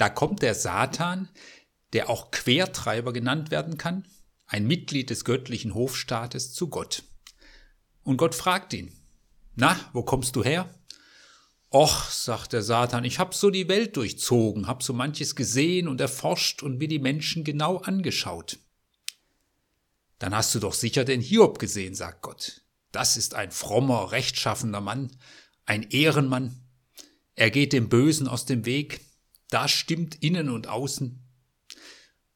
Da kommt der Satan, der auch Quertreiber genannt werden kann, ein Mitglied des göttlichen Hofstaates, zu Gott. Und Gott fragt ihn, na, wo kommst du her? Och, sagt der Satan, ich hab so die Welt durchzogen, hab so manches gesehen und erforscht und mir die Menschen genau angeschaut. Dann hast du doch sicher den Hiob gesehen, sagt Gott. Das ist ein frommer, rechtschaffender Mann, ein Ehrenmann. Er geht dem Bösen aus dem Weg. Da stimmt innen und außen.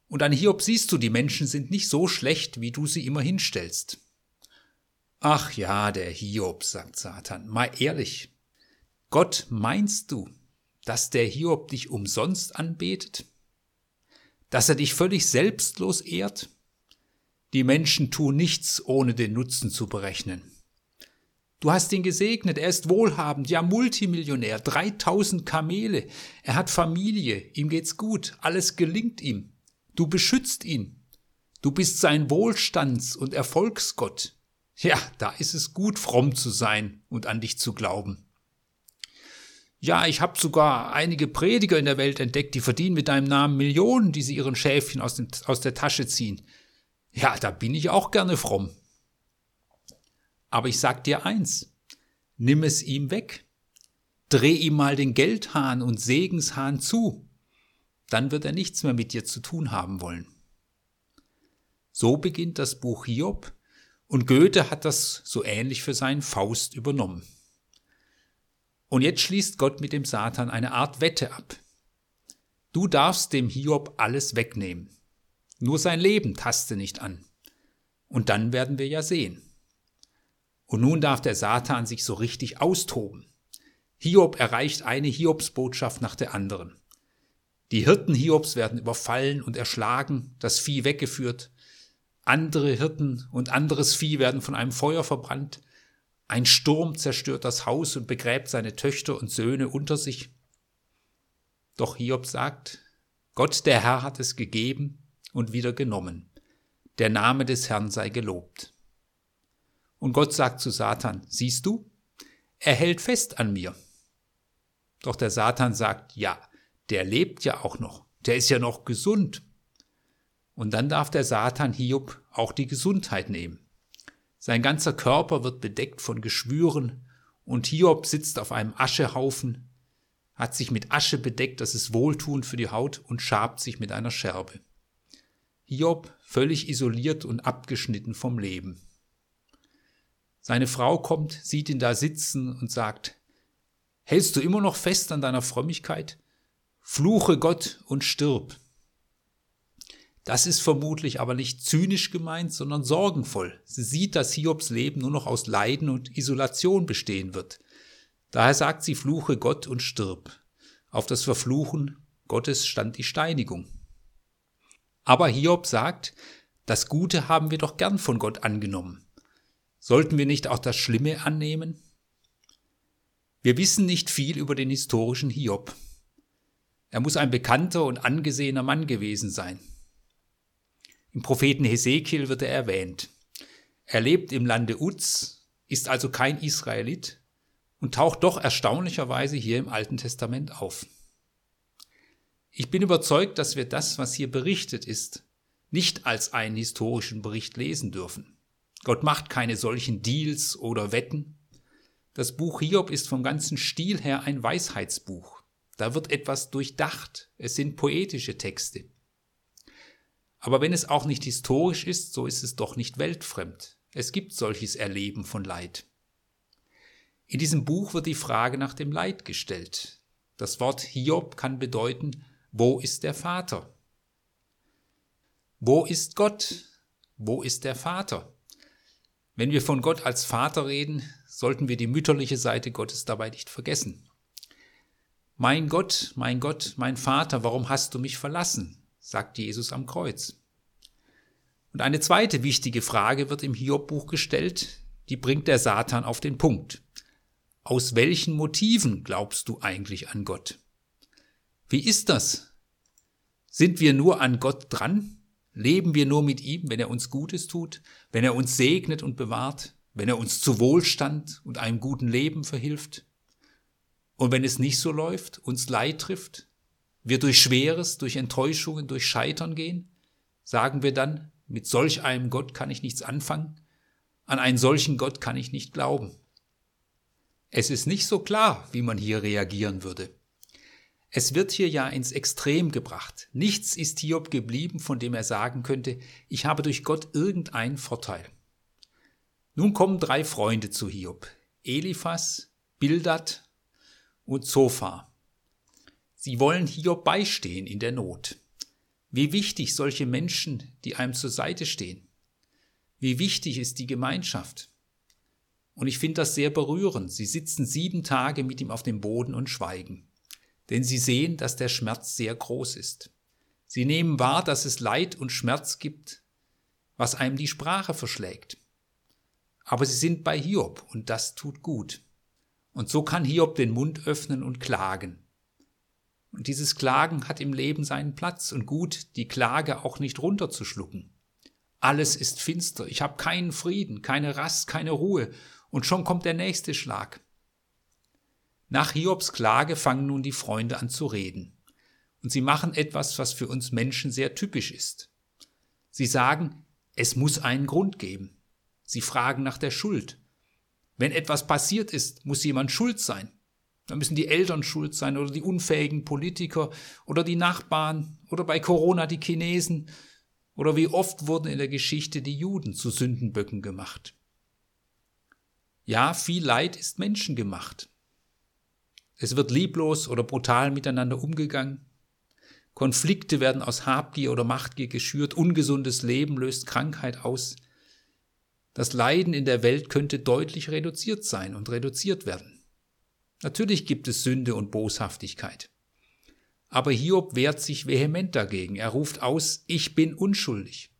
Und an Hiob siehst du, die Menschen sind nicht so schlecht, wie du sie immer hinstellst. Ach ja, der Hiob, sagt Satan, mal ehrlich. Gott, meinst du, dass der Hiob dich umsonst anbetet? Dass er dich völlig selbstlos ehrt? Die Menschen tun nichts, ohne den Nutzen zu berechnen. Du hast ihn gesegnet, er ist wohlhabend, ja Multimillionär, 3000 Kamele, er hat Familie, ihm geht's gut, alles gelingt ihm. Du beschützt ihn. Du bist sein Wohlstands- und Erfolgsgott. Ja, da ist es gut, fromm zu sein und an dich zu glauben. Ja, ich habe sogar einige Prediger in der Welt entdeckt, die verdienen mit deinem Namen Millionen, die sie ihren Schäfchen aus, dem, aus der Tasche ziehen. Ja, da bin ich auch gerne fromm. Aber ich sag dir eins, nimm es ihm weg. Dreh ihm mal den Geldhahn und Segenshahn zu. Dann wird er nichts mehr mit dir zu tun haben wollen. So beginnt das Buch Hiob und Goethe hat das so ähnlich für seinen Faust übernommen. Und jetzt schließt Gott mit dem Satan eine Art Wette ab. Du darfst dem Hiob alles wegnehmen. Nur sein Leben taste nicht an. Und dann werden wir ja sehen. Und nun darf der Satan sich so richtig austoben. Hiob erreicht eine Hiobsbotschaft nach der anderen. Die Hirten Hiobs werden überfallen und erschlagen, das Vieh weggeführt. Andere Hirten und anderes Vieh werden von einem Feuer verbrannt. Ein Sturm zerstört das Haus und begräbt seine Töchter und Söhne unter sich. Doch Hiob sagt, Gott der Herr hat es gegeben, und wieder genommen. Der Name des Herrn sei gelobt. Und Gott sagt zu Satan, siehst du, er hält fest an mir. Doch der Satan sagt, ja, der lebt ja auch noch, der ist ja noch gesund. Und dann darf der Satan Hiob auch die Gesundheit nehmen. Sein ganzer Körper wird bedeckt von Geschwüren und Hiob sitzt auf einem Aschehaufen, hat sich mit Asche bedeckt, das ist wohltuend für die Haut und schabt sich mit einer Scherbe. Hiob völlig isoliert und abgeschnitten vom Leben. Seine Frau kommt, sieht ihn da sitzen und sagt, Hältst du immer noch fest an deiner Frömmigkeit? Fluche Gott und stirb. Das ist vermutlich aber nicht zynisch gemeint, sondern sorgenvoll. Sie sieht, dass Hiobs Leben nur noch aus Leiden und Isolation bestehen wird. Daher sagt sie, fluche Gott und stirb. Auf das Verfluchen Gottes stand die Steinigung. Aber Hiob sagt, das Gute haben wir doch gern von Gott angenommen. Sollten wir nicht auch das Schlimme annehmen? Wir wissen nicht viel über den historischen Hiob. Er muss ein bekannter und angesehener Mann gewesen sein. Im Propheten Hesekiel wird er erwähnt. Er lebt im Lande Uz, ist also kein Israelit und taucht doch erstaunlicherweise hier im Alten Testament auf. Ich bin überzeugt, dass wir das, was hier berichtet ist, nicht als einen historischen Bericht lesen dürfen. Gott macht keine solchen Deals oder Wetten. Das Buch Hiob ist vom ganzen Stil her ein Weisheitsbuch. Da wird etwas durchdacht. Es sind poetische Texte. Aber wenn es auch nicht historisch ist, so ist es doch nicht weltfremd. Es gibt solches Erleben von Leid. In diesem Buch wird die Frage nach dem Leid gestellt. Das Wort Hiob kann bedeuten wo ist der Vater? Wo ist Gott? Wo ist der Vater? Wenn wir von Gott als Vater reden, sollten wir die mütterliche Seite Gottes dabei nicht vergessen. Mein Gott, mein Gott, mein Vater, warum hast du mich verlassen? sagt Jesus am Kreuz. Und eine zweite wichtige Frage wird im Hiob-Buch gestellt, die bringt der Satan auf den Punkt. Aus welchen Motiven glaubst du eigentlich an Gott? Wie ist das? Sind wir nur an Gott dran? Leben wir nur mit ihm, wenn er uns Gutes tut, wenn er uns segnet und bewahrt, wenn er uns zu Wohlstand und einem guten Leben verhilft? Und wenn es nicht so läuft, uns Leid trifft, wir durch Schweres, durch Enttäuschungen, durch Scheitern gehen, sagen wir dann, mit solch einem Gott kann ich nichts anfangen, an einen solchen Gott kann ich nicht glauben. Es ist nicht so klar, wie man hier reagieren würde. Es wird hier ja ins Extrem gebracht. Nichts ist Hiob geblieben, von dem er sagen könnte, ich habe durch Gott irgendeinen Vorteil. Nun kommen drei Freunde zu Hiob, Eliphas, Bildad und Zophar. Sie wollen Hiob beistehen in der Not. Wie wichtig solche Menschen, die einem zur Seite stehen. Wie wichtig ist die Gemeinschaft. Und ich finde das sehr berührend. Sie sitzen sieben Tage mit ihm auf dem Boden und schweigen. Denn sie sehen, dass der Schmerz sehr groß ist. Sie nehmen wahr, dass es Leid und Schmerz gibt, was einem die Sprache verschlägt. Aber sie sind bei Hiob und das tut gut. Und so kann Hiob den Mund öffnen und klagen. Und dieses Klagen hat im Leben seinen Platz und gut, die Klage auch nicht runterzuschlucken. Alles ist finster, ich habe keinen Frieden, keine Rast, keine Ruhe, und schon kommt der nächste Schlag. Nach Hiobs Klage fangen nun die Freunde an zu reden. Und sie machen etwas, was für uns Menschen sehr typisch ist. Sie sagen, es muss einen Grund geben. Sie fragen nach der Schuld. Wenn etwas passiert ist, muss jemand schuld sein. Da müssen die Eltern schuld sein oder die unfähigen Politiker oder die Nachbarn oder bei Corona die Chinesen oder wie oft wurden in der Geschichte die Juden zu Sündenböcken gemacht. Ja, viel Leid ist menschengemacht. Es wird lieblos oder brutal miteinander umgegangen. Konflikte werden aus Habgier oder Machtgier geschürt. Ungesundes Leben löst Krankheit aus. Das Leiden in der Welt könnte deutlich reduziert sein und reduziert werden. Natürlich gibt es Sünde und Boshaftigkeit. Aber Hiob wehrt sich vehement dagegen. Er ruft aus, ich bin unschuldig.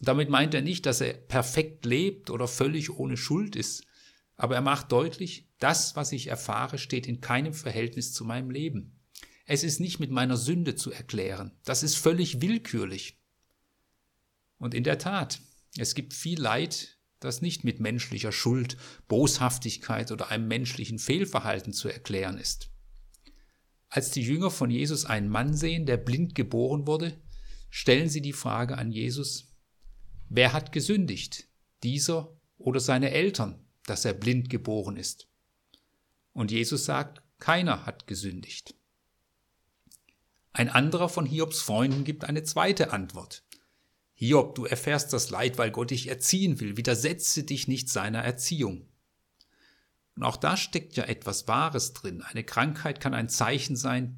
Und damit meint er nicht, dass er perfekt lebt oder völlig ohne Schuld ist, aber er macht deutlich, das, was ich erfahre, steht in keinem Verhältnis zu meinem Leben. Es ist nicht mit meiner Sünde zu erklären. Das ist völlig willkürlich. Und in der Tat, es gibt viel Leid, das nicht mit menschlicher Schuld, Boshaftigkeit oder einem menschlichen Fehlverhalten zu erklären ist. Als die Jünger von Jesus einen Mann sehen, der blind geboren wurde, stellen sie die Frage an Jesus, wer hat gesündigt, dieser oder seine Eltern, dass er blind geboren ist? Und Jesus sagt, keiner hat gesündigt. Ein anderer von Hiobs Freunden gibt eine zweite Antwort. Hiob, du erfährst das Leid, weil Gott dich erziehen will. Widersetze dich nicht seiner Erziehung. Und auch da steckt ja etwas Wahres drin. Eine Krankheit kann ein Zeichen sein,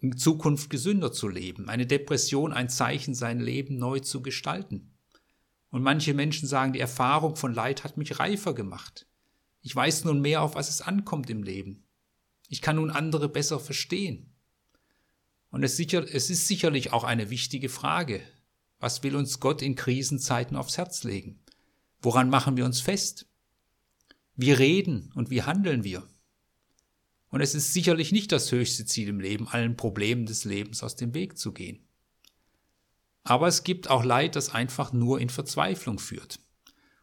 in Zukunft gesünder zu leben. Eine Depression ein Zeichen, sein Leben neu zu gestalten. Und manche Menschen sagen, die Erfahrung von Leid hat mich reifer gemacht. Ich weiß nun mehr, auf was es ankommt im Leben. Ich kann nun andere besser verstehen. Und es, sicher, es ist sicherlich auch eine wichtige Frage. Was will uns Gott in Krisenzeiten aufs Herz legen? Woran machen wir uns fest? Wie reden und wie handeln wir? Und es ist sicherlich nicht das höchste Ziel im Leben, allen Problemen des Lebens aus dem Weg zu gehen. Aber es gibt auch Leid, das einfach nur in Verzweiflung führt.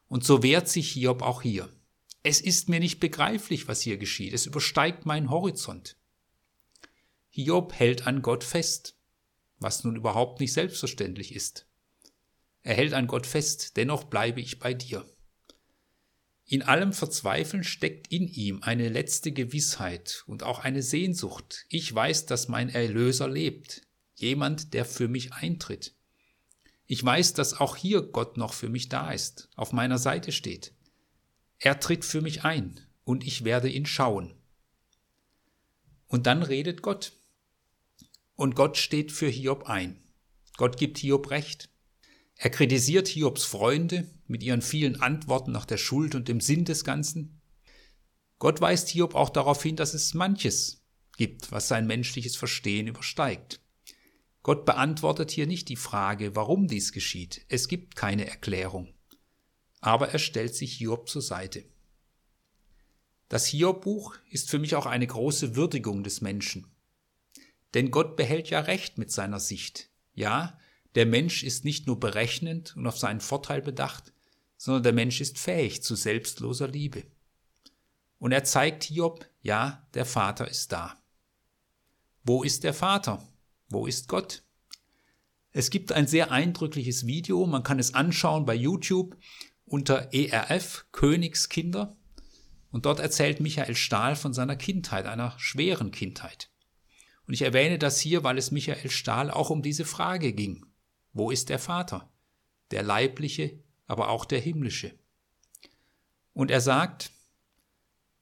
Und so wehrt sich Hiob auch hier. Es ist mir nicht begreiflich, was hier geschieht. Es übersteigt meinen Horizont. Hiob hält an Gott fest was nun überhaupt nicht selbstverständlich ist. Er hält an Gott fest, dennoch bleibe ich bei dir. In allem Verzweifeln steckt in ihm eine letzte Gewissheit und auch eine Sehnsucht. Ich weiß, dass mein Erlöser lebt, jemand, der für mich eintritt. Ich weiß, dass auch hier Gott noch für mich da ist, auf meiner Seite steht. Er tritt für mich ein und ich werde ihn schauen. Und dann redet Gott. Und Gott steht für Hiob ein. Gott gibt Hiob Recht. Er kritisiert Hiobs Freunde mit ihren vielen Antworten nach der Schuld und dem Sinn des Ganzen. Gott weist Hiob auch darauf hin, dass es manches gibt, was sein menschliches Verstehen übersteigt. Gott beantwortet hier nicht die Frage, warum dies geschieht. Es gibt keine Erklärung. Aber er stellt sich Hiob zur Seite. Das Hiob-Buch ist für mich auch eine große Würdigung des Menschen. Denn Gott behält ja Recht mit seiner Sicht. Ja, der Mensch ist nicht nur berechnend und auf seinen Vorteil bedacht, sondern der Mensch ist fähig zu selbstloser Liebe. Und er zeigt Hiob, ja, der Vater ist da. Wo ist der Vater? Wo ist Gott? Es gibt ein sehr eindrückliches Video, man kann es anschauen bei YouTube unter ERF Königskinder und dort erzählt Michael Stahl von seiner Kindheit, einer schweren Kindheit. Und ich erwähne das hier, weil es Michael Stahl auch um diese Frage ging. Wo ist der Vater? Der leibliche, aber auch der himmlische. Und er sagt,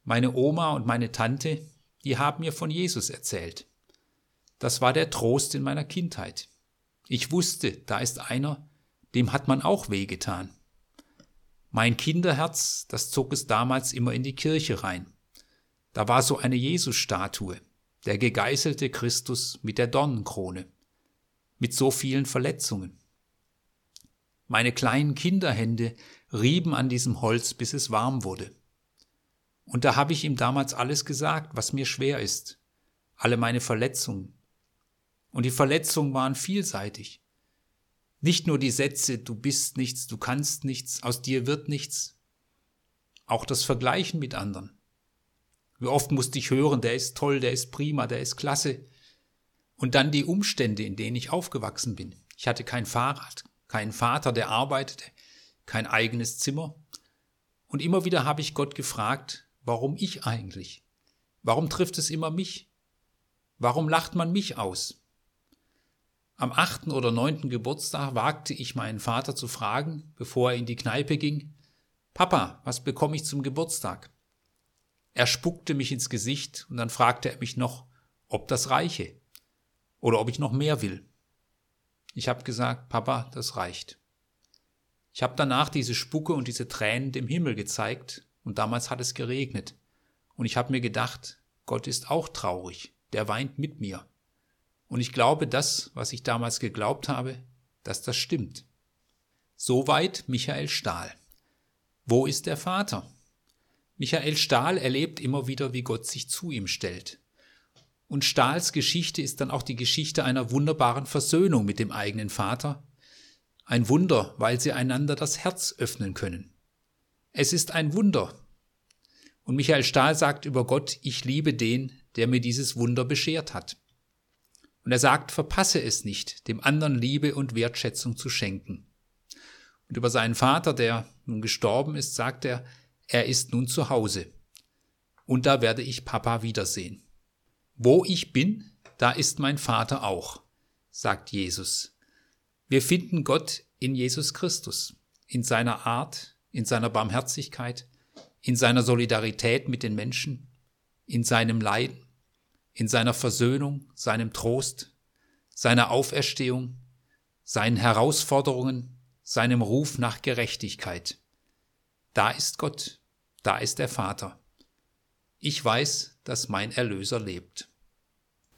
meine Oma und meine Tante, die haben mir von Jesus erzählt. Das war der Trost in meiner Kindheit. Ich wusste, da ist einer, dem hat man auch wehgetan. Mein Kinderherz, das zog es damals immer in die Kirche rein. Da war so eine Jesusstatue, der gegeißelte Christus mit der Dornenkrone, mit so vielen Verletzungen. Meine kleinen Kinderhände rieben an diesem Holz, bis es warm wurde. Und da habe ich ihm damals alles gesagt, was mir schwer ist, alle meine Verletzungen. Und die Verletzungen waren vielseitig. Nicht nur die Sätze, du bist nichts, du kannst nichts, aus dir wird nichts. Auch das Vergleichen mit anderen. Wie oft musste ich hören, der ist toll, der ist prima, der ist klasse. Und dann die Umstände, in denen ich aufgewachsen bin. Ich hatte kein Fahrrad, keinen Vater, der arbeitete, kein eigenes Zimmer. Und immer wieder habe ich Gott gefragt, warum ich eigentlich? Warum trifft es immer mich? Warum lacht man mich aus? Am achten oder neunten Geburtstag wagte ich meinen Vater zu fragen, bevor er in die Kneipe ging, Papa, was bekomme ich zum Geburtstag? Er spuckte mich ins Gesicht und dann fragte er mich noch, ob das reiche oder ob ich noch mehr will. Ich habe gesagt, Papa, das reicht. Ich habe danach diese Spucke und diese Tränen dem Himmel gezeigt und damals hat es geregnet. Und ich habe mir gedacht, Gott ist auch traurig, der weint mit mir. Und ich glaube das, was ich damals geglaubt habe, dass das stimmt. Soweit Michael Stahl. Wo ist der Vater? Michael Stahl erlebt immer wieder, wie Gott sich zu ihm stellt. Und Stahls Geschichte ist dann auch die Geschichte einer wunderbaren Versöhnung mit dem eigenen Vater. Ein Wunder, weil sie einander das Herz öffnen können. Es ist ein Wunder. Und Michael Stahl sagt über Gott, ich liebe den, der mir dieses Wunder beschert hat. Und er sagt, verpasse es nicht, dem anderen Liebe und Wertschätzung zu schenken. Und über seinen Vater, der nun gestorben ist, sagt er, er ist nun zu Hause. Und da werde ich Papa wiedersehen. Wo ich bin, da ist mein Vater auch, sagt Jesus. Wir finden Gott in Jesus Christus, in seiner Art, in seiner Barmherzigkeit, in seiner Solidarität mit den Menschen, in seinem Leiden, in seiner Versöhnung, seinem Trost, seiner Auferstehung, seinen Herausforderungen, seinem Ruf nach Gerechtigkeit. Da ist Gott, da ist der Vater. Ich weiß, dass mein Erlöser lebt.